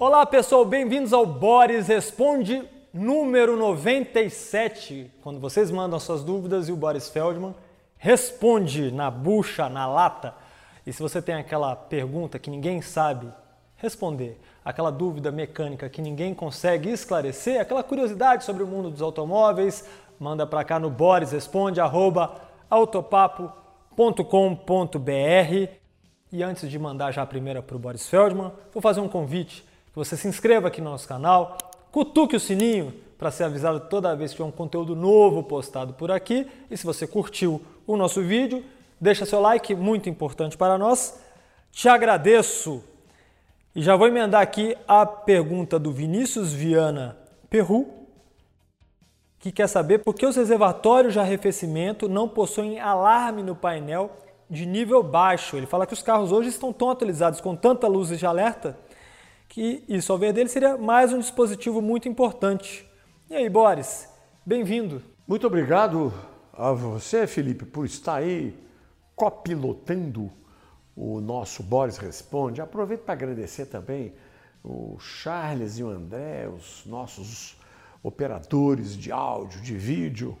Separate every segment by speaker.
Speaker 1: Olá pessoal, bem-vindos ao Boris Responde número 97. Quando vocês mandam suas dúvidas e o Boris Feldman responde na bucha, na lata. E se você tem aquela pergunta que ninguém sabe responder, aquela dúvida mecânica que ninguém consegue esclarecer, aquela curiosidade sobre o mundo dos automóveis, manda para cá no borisresponde@autopapo.com.br. E antes de mandar já a primeira para o Boris Feldman, vou fazer um convite que você se inscreva aqui no nosso canal, cutuque o sininho para ser avisado toda vez que tiver um conteúdo novo postado por aqui. E se você curtiu o nosso vídeo, deixa seu like, muito importante para nós. Te agradeço. E já vou emendar aqui a pergunta do Vinícius Viana Perru, que quer saber por que os reservatórios de arrefecimento não possuem alarme no painel de nível baixo. Ele fala que os carros hoje estão tão atualizados com tanta luzes de alerta que isso, ao ver dele, seria mais um dispositivo muito importante. E aí, Boris, bem-vindo.
Speaker 2: Muito obrigado a você, Felipe, por estar aí copilotando o nosso Boris Responde. Aproveito para agradecer também o Charles e o André, os nossos operadores de áudio, de vídeo.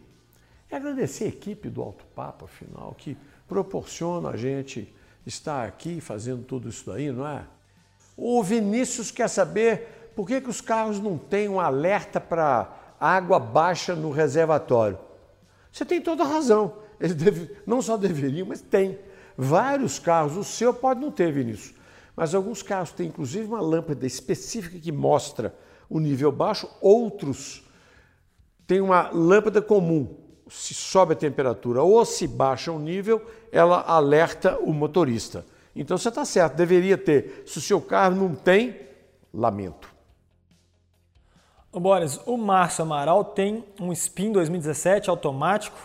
Speaker 2: E agradecer a equipe do Alto Papo, afinal, que proporciona a gente estar aqui fazendo tudo isso daí, não é? O Vinícius quer saber por que, que os carros não têm um alerta para água baixa no reservatório. Você tem toda a razão. Eles deve, não só deveriam, mas tem. Vários carros, o seu pode não ter, Vinícius, mas alguns carros têm inclusive uma lâmpada específica que mostra o nível baixo, outros têm uma lâmpada comum. Se sobe a temperatura ou se baixa o nível, ela alerta o motorista. Então você está certo, deveria ter. Se o seu carro não tem, lamento.
Speaker 1: Boris, o Márcio Amaral tem um Spin 2017 automático.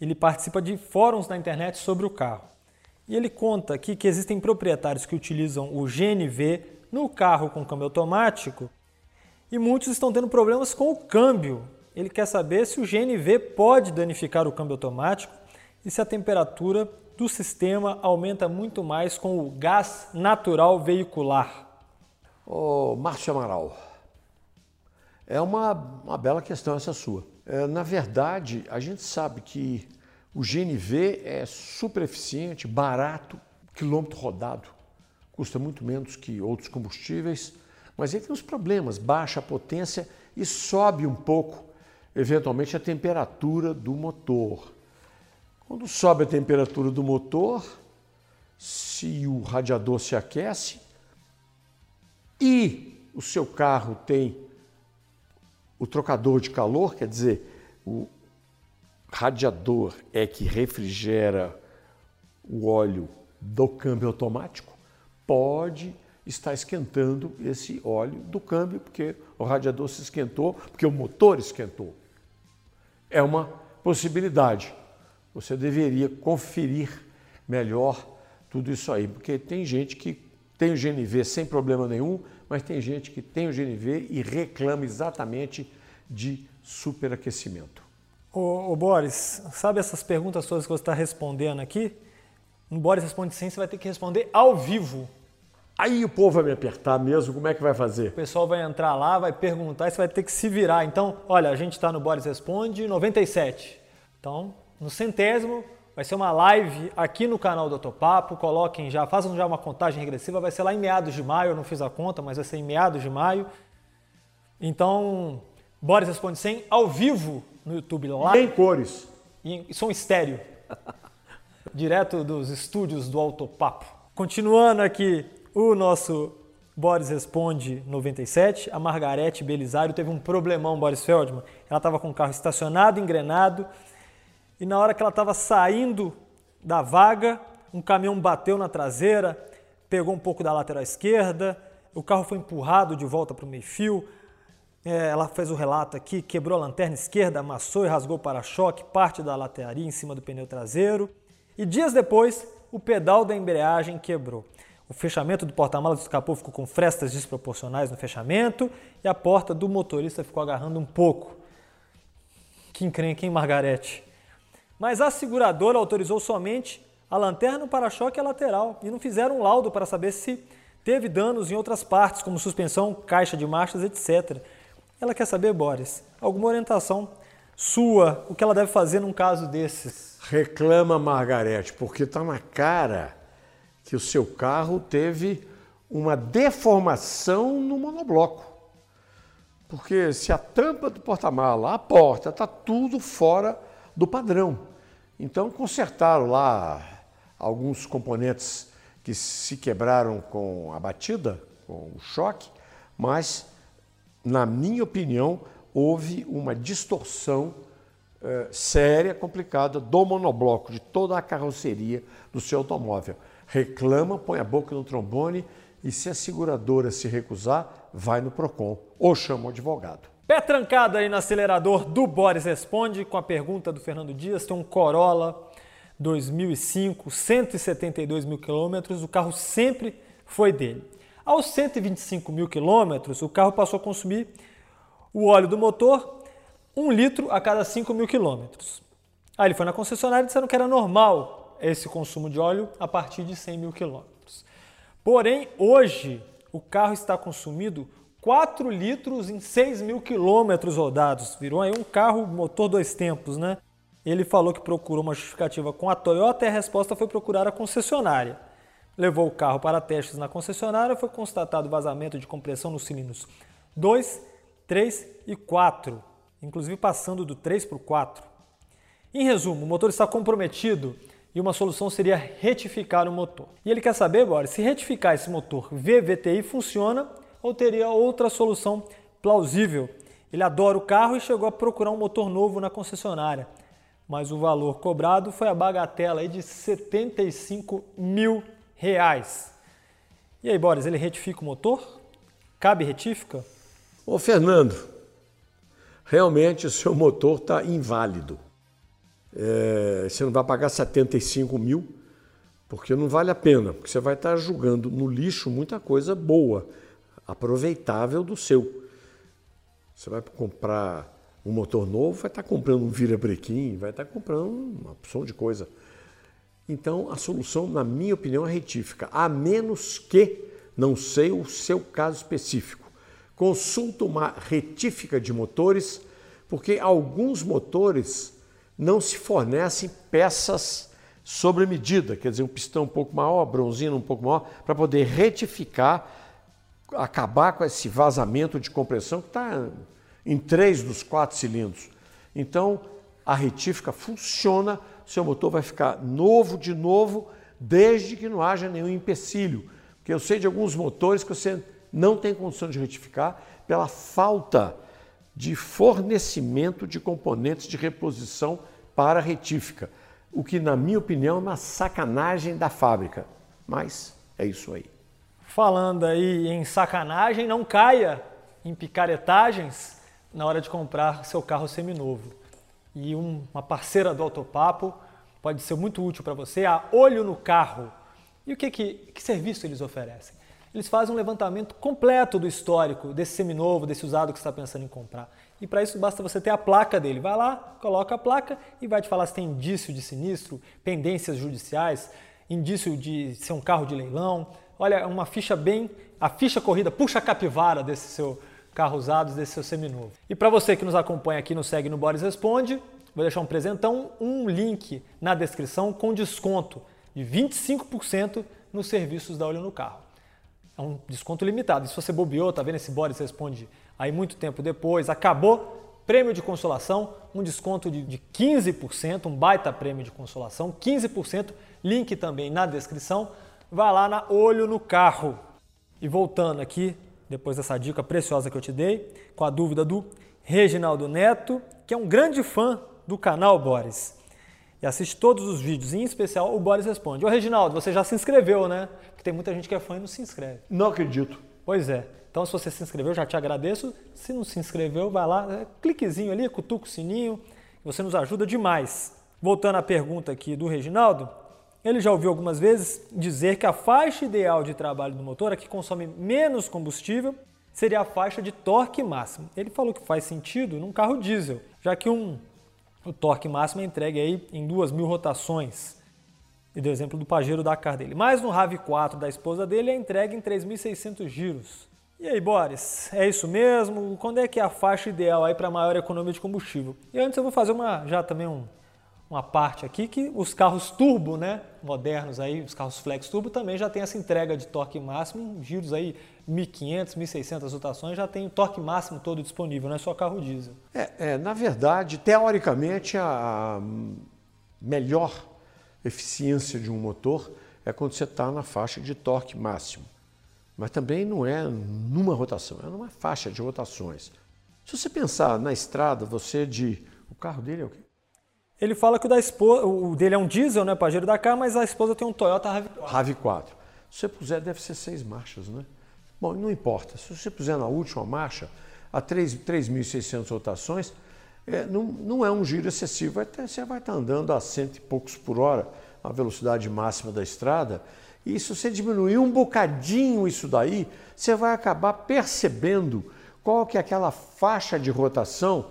Speaker 1: Ele participa de fóruns na internet sobre o carro. E ele conta aqui que existem proprietários que utilizam o GNV no carro com câmbio automático e muitos estão tendo problemas com o câmbio. Ele quer saber se o GNV pode danificar o câmbio automático e se a temperatura do sistema aumenta muito mais com o gás natural veicular.
Speaker 2: Ô, Márcio Amaral, é uma, uma bela questão essa sua. É, na verdade, a gente sabe que o GNV é super eficiente, barato, quilômetro rodado, custa muito menos que outros combustíveis, mas ele tem uns problemas, baixa a potência e sobe um pouco, eventualmente, a temperatura do motor. Quando sobe a temperatura do motor, se o radiador se aquece e o seu carro tem o trocador de calor, quer dizer, o radiador é que refrigera o óleo do câmbio automático, pode estar esquentando esse óleo do câmbio, porque o radiador se esquentou, porque o motor esquentou. É uma possibilidade você deveria conferir melhor tudo isso aí, porque tem gente que tem o GNV sem problema nenhum, mas tem gente que tem o GNV e reclama exatamente de superaquecimento.
Speaker 1: Ô, ô Boris, sabe essas perguntas todas que você está respondendo aqui? No Boris Responde Sim, você vai ter que responder ao vivo.
Speaker 2: Aí o povo vai me apertar mesmo, como é que vai fazer?
Speaker 1: O pessoal vai entrar lá, vai perguntar e você vai ter que se virar. Então, olha, a gente está no Boris Responde 97. Então, no centésimo, vai ser uma live aqui no canal do Autopapo. Coloquem já, façam já uma contagem regressiva. Vai ser lá em meados de maio, eu não fiz a conta, mas vai ser em meados de maio. Então, Boris Responde 100 ao vivo no YouTube lá.
Speaker 2: em cores.
Speaker 1: E som estéreo. Direto dos estúdios do Autopapo. Continuando aqui o nosso Boris Responde 97. A Margarete Belisário teve um problemão, Boris Feldman. Ela estava com o carro estacionado, engrenado e na hora que ela estava saindo da vaga, um caminhão bateu na traseira, pegou um pouco da lateral esquerda, o carro foi empurrado de volta para o meio-fio. É, ela fez o relato aqui, quebrou a lanterna esquerda, amassou e rasgou o para-choque, parte da lateria em cima do pneu traseiro. E dias depois, o pedal da embreagem quebrou. O fechamento do porta-malas do capô ficou com frestas desproporcionais no fechamento e a porta do motorista ficou agarrando um pouco. Que encrenca, hein, Margarete? Mas a seguradora autorizou somente a lanterna, o para-choque e a lateral e não fizeram um laudo para saber se teve danos em outras partes, como suspensão, caixa de marchas, etc. Ela quer saber, Boris, alguma orientação sua, o que ela deve fazer num caso desses?
Speaker 2: Reclama, Margarete, porque está na cara que o seu carro teve uma deformação no monobloco. Porque se a tampa do porta-mala, a porta, está tudo fora do padrão. Então consertaram lá alguns componentes que se quebraram com a batida, com o choque, mas, na minha opinião, houve uma distorção eh, séria, complicada do monobloco, de toda a carroceria do seu automóvel. Reclama, põe a boca no trombone e, se a seguradora se recusar, vai no PROCON ou chama o advogado.
Speaker 1: Pé trancado aí no acelerador do Boris Responde com a pergunta do Fernando Dias. Tem um Corolla 2005, 172 mil quilômetros. O carro sempre foi dele. Aos 125 mil quilômetros, o carro passou a consumir o óleo do motor 1 litro a cada 5 mil quilômetros. Aí ele foi na concessionária e disseram que era normal esse consumo de óleo a partir de 100 mil quilômetros. Porém, hoje o carro está consumindo 4 litros em 6 mil quilômetros rodados. Virou aí um carro motor dois tempos, né? Ele falou que procurou uma justificativa com a Toyota e a resposta foi procurar a concessionária. Levou o carro para testes na concessionária, foi constatado vazamento de compressão nos cilindros 2, 3 e 4, inclusive passando do 3 para o 4. Em resumo, o motor está comprometido e uma solução seria retificar o motor. E ele quer saber, agora se retificar esse motor VVTI funciona ou teria outra solução plausível. Ele adora o carro e chegou a procurar um motor novo na concessionária, mas o valor cobrado foi a bagatela de 75 mil reais. E aí, Boris, ele retifica o motor? Cabe retífica?
Speaker 2: Ô Fernando, realmente o seu motor está inválido. É, você não vai pagar 75 mil, porque não vale a pena, porque você vai estar julgando no lixo muita coisa boa aproveitável do seu. Você vai comprar um motor novo, vai estar comprando um virabrequim, vai estar comprando uma opção de coisa. Então, a solução, na minha opinião, é retífica, a menos que não sei o seu caso específico. Consulta uma retífica de motores, porque alguns motores não se fornecem peças sobre medida, quer dizer, um pistão um pouco maior, bronzina um pouco maior, para poder retificar acabar com esse vazamento de compressão que está em três dos quatro cilindros. Então, a retífica funciona, seu motor vai ficar novo de novo, desde que não haja nenhum empecilho. Porque eu sei de alguns motores que você não tem condição de retificar pela falta de fornecimento de componentes de reposição para a retífica. O que, na minha opinião, é uma sacanagem da fábrica. Mas é isso aí
Speaker 1: falando aí em sacanagem, não caia em picaretagens na hora de comprar seu carro seminovo. E um, uma parceira do Autopapo pode ser muito útil para você, a Olho no Carro. E o que, que, que serviço eles oferecem? Eles fazem um levantamento completo do histórico desse seminovo, desse usado que você está pensando em comprar. E para isso basta você ter a placa dele. Vai lá, coloca a placa e vai te falar se tem indício de sinistro, pendências judiciais, indício de ser um carro de leilão, Olha, uma ficha bem, a ficha corrida, puxa a capivara desse seu carro usado, desse seu seminovo. E para você que nos acompanha aqui no Segue no Boris Responde, vou deixar um presentão, um link na descrição com desconto de 25% nos serviços da Olho no Carro. É um desconto limitado. E se você bobeou, tá vendo esse Boris Responde aí muito tempo depois, acabou, prêmio de consolação, um desconto de, de 15%, um baita prêmio de consolação, 15%, link também na descrição vá lá na Olho no Carro. E voltando aqui, depois dessa dica preciosa que eu te dei, com a dúvida do Reginaldo Neto, que é um grande fã do canal Boris. E assiste todos os vídeos, em especial o Boris Responde. Ô Reginaldo, você já se inscreveu, né? Porque tem muita gente que é fã e não se inscreve.
Speaker 2: Não acredito.
Speaker 1: Pois é. Então, se você se inscreveu, já te agradeço. Se não se inscreveu, vai lá, é, cliquezinho ali, cutuca o sininho, você nos ajuda demais. Voltando à pergunta aqui do Reginaldo, ele já ouviu algumas vezes dizer que a faixa ideal de trabalho do motor, a que consome menos combustível, seria a faixa de torque máximo. Ele falou que faz sentido num carro diesel, já que um, o torque máximo é entregue aí em 2.000 rotações. E deu exemplo do Pajero Dakar dele. Mas no RAV4 da esposa dele é entregue em 3.600 giros. E aí, Boris, é isso mesmo? Quando é que é a faixa ideal aí para maior economia de combustível? E antes eu vou fazer uma já também um, uma parte aqui que os carros turbo, né, modernos aí, os carros flex turbo também já tem essa entrega de torque máximo, giros aí 1500, 1600 rotações, já tem o torque máximo todo disponível, não é só carro diesel.
Speaker 2: É, é na verdade, teoricamente, a melhor eficiência de um motor é quando você está na faixa de torque máximo. Mas também não é numa rotação, é numa faixa de rotações. Se você pensar na estrada, você de. O carro dele é o quê?
Speaker 1: Ele fala que o, da esposa, o dele é um diesel, né, Pajero Dakar, mas a esposa tem um Toyota RAV4.
Speaker 2: RAV4. Se você puser, deve ser seis marchas, né? Bom, não importa. Se você puser na última marcha, a 3.600 rotações, é, não, não, é um giro excessivo. Até você vai estar andando a cento e poucos por hora, a velocidade máxima da estrada. E se você diminuir um bocadinho isso daí, você vai acabar percebendo qual que é aquela faixa de rotação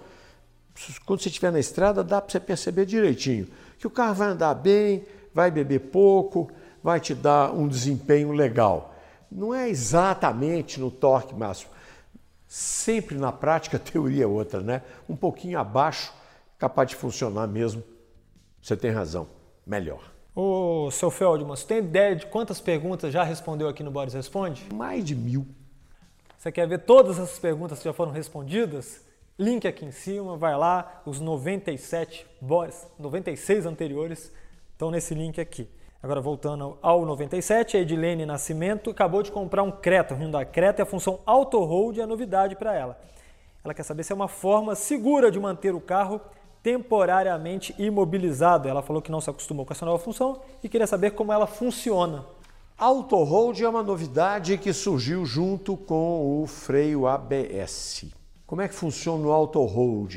Speaker 2: quando você estiver na estrada, dá para você perceber direitinho que o carro vai andar bem, vai beber pouco, vai te dar um desempenho legal. Não é exatamente no torque máximo. Sempre na prática a teoria é outra, né? Um pouquinho abaixo, capaz de funcionar mesmo. Você tem razão, melhor.
Speaker 1: Ô, seu Feldman, você tem ideia de quantas perguntas já respondeu aqui no Boris Responde?
Speaker 2: Mais de mil.
Speaker 1: Você quer ver todas essas perguntas que já foram respondidas? Link aqui em cima, vai lá, os 97 Boris, 96 anteriores estão nesse link aqui. Agora voltando ao 97, a Edilene Nascimento acabou de comprar um Creta, um Hyundai Creta e a função Auto Hold é novidade para ela. Ela quer saber se é uma forma segura de manter o carro temporariamente imobilizado. Ela falou que não se acostumou com essa nova função e queria saber como ela funciona.
Speaker 2: Auto Hold é uma novidade que surgiu junto com o freio ABS. Como é que funciona o auto hold?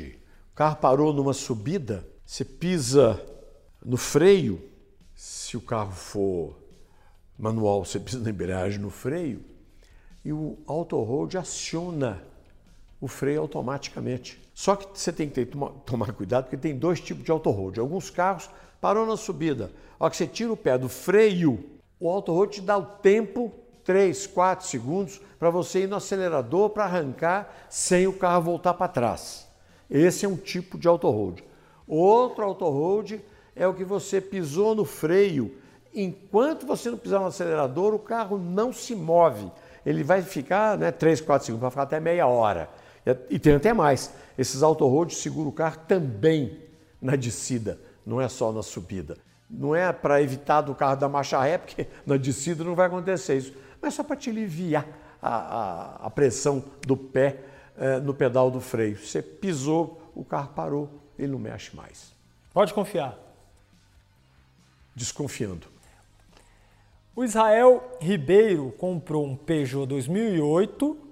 Speaker 2: O carro parou numa subida, você pisa no freio, se o carro for manual, você pisa na embreagem no freio, e o auto hold aciona o freio automaticamente. Só que você tem que ter, tomar cuidado porque tem dois tipos de auto hold. Alguns carros parou na subida, a hora que você tira o pé do freio, o auto hold te dá o tempo 3, 4 segundos para você ir no acelerador para arrancar sem o carro voltar para trás. Esse é um tipo de auto-hold. Outro auto-hold é o que você pisou no freio. Enquanto você não pisar no acelerador, o carro não se move. Ele vai ficar né, 3, 4 segundos, vai ficar até meia hora. E tem até mais. Esses auto-holds seguram o carro também na descida, não é só na subida. Não é para evitar do carro da marcha ré, porque na descida não vai acontecer isso mas só para te aliviar a, a, a, pressão do pé eh, no pedal do freio. Você pisou, o carro parou, ele não mexe mais.
Speaker 1: Pode confiar.
Speaker 2: Desconfiando.
Speaker 1: O Israel Ribeiro comprou um Peugeot 2008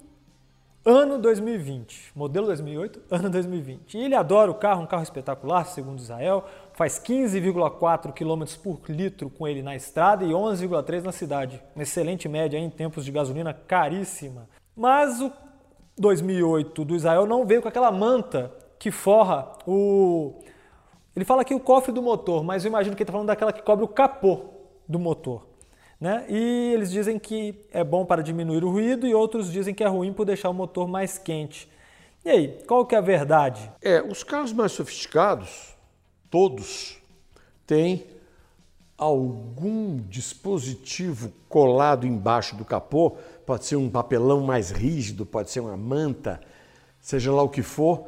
Speaker 1: ano 2020, modelo 2008, ano 2020. E ele adora o carro, um carro espetacular, segundo Israel, faz 15,4 km por litro com ele na estrada e 11,3 na cidade. Uma excelente média em tempos de gasolina caríssima. Mas o 2008 do Israel não veio com aquela manta que forra o. Ele fala aqui o cofre do motor, mas eu imagino que ele está falando daquela que cobre o capô do motor. Né? E eles dizem que é bom para diminuir o ruído e outros dizem que é ruim por deixar o motor mais quente. E aí, qual que é a verdade?
Speaker 2: É, os carros mais sofisticados todos têm algum dispositivo colado embaixo do capô, pode ser um papelão mais rígido, pode ser uma manta, seja lá o que for,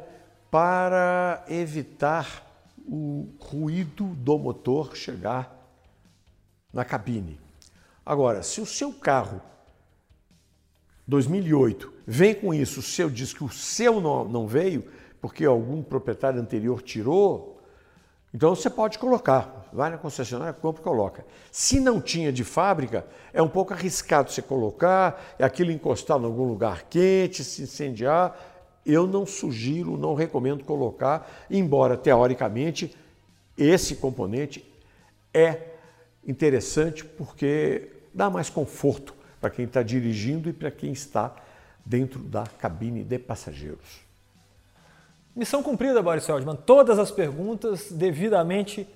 Speaker 2: para evitar o ruído do motor chegar na cabine. Agora, se o seu carro 2008 vem com isso, o seu diz que o seu não, não veio, porque algum proprietário anterior tirou, então você pode colocar, vai na concessionária, compra e coloca. Se não tinha de fábrica, é um pouco arriscado você colocar, é aquilo encostar em algum lugar quente, se incendiar. Eu não sugiro, não recomendo colocar, embora teoricamente esse componente é interessante porque dá mais conforto para quem está dirigindo e para quem está dentro da cabine de passageiros.
Speaker 1: Missão cumprida, Boris Feldman. Todas as perguntas devidamente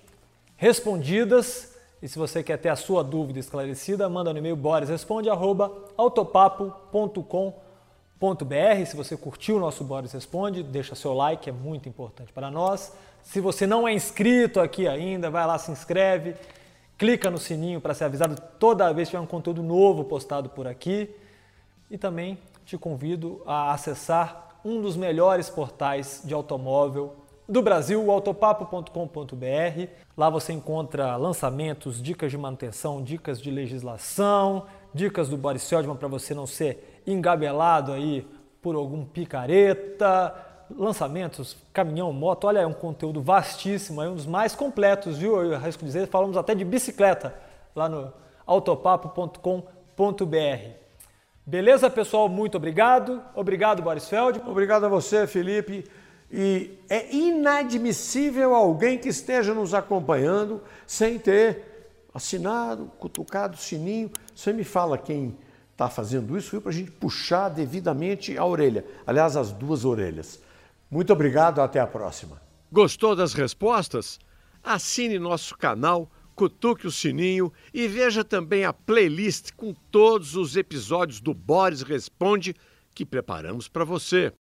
Speaker 1: respondidas. E se você quer ter a sua dúvida esclarecida, manda no e-mail borisresponde@autopapo.com.br. Se você curtiu o nosso Boris Responde, deixa seu like, é muito importante para nós. Se você não é inscrito aqui ainda, vai lá, se inscreve, clica no sininho para ser avisado toda vez que tiver um conteúdo novo postado por aqui. E também te convido a acessar um dos melhores portais de automóvel do Brasil, o autopapo.com.br. Lá você encontra lançamentos, dicas de manutenção, dicas de legislação, dicas do Boris Feldman para você não ser engabelado aí por algum picareta, lançamentos, caminhão, moto. Olha, é um conteúdo vastíssimo, é um dos mais completos, viu? Eu arrisco dizer, falamos até de bicicleta lá no autopapo.com.br. Beleza, pessoal? Muito obrigado. Obrigado, Boris Feld.
Speaker 2: Obrigado a você, Felipe. E é inadmissível alguém que esteja nos acompanhando sem ter assinado, cutucado o sininho. Você me fala quem está fazendo isso, para a gente puxar devidamente a orelha. Aliás, as duas orelhas. Muito obrigado, até a próxima.
Speaker 3: Gostou das respostas? Assine nosso canal cutuque o sininho e veja também a playlist com todos os episódios do Boris Responde que preparamos para você.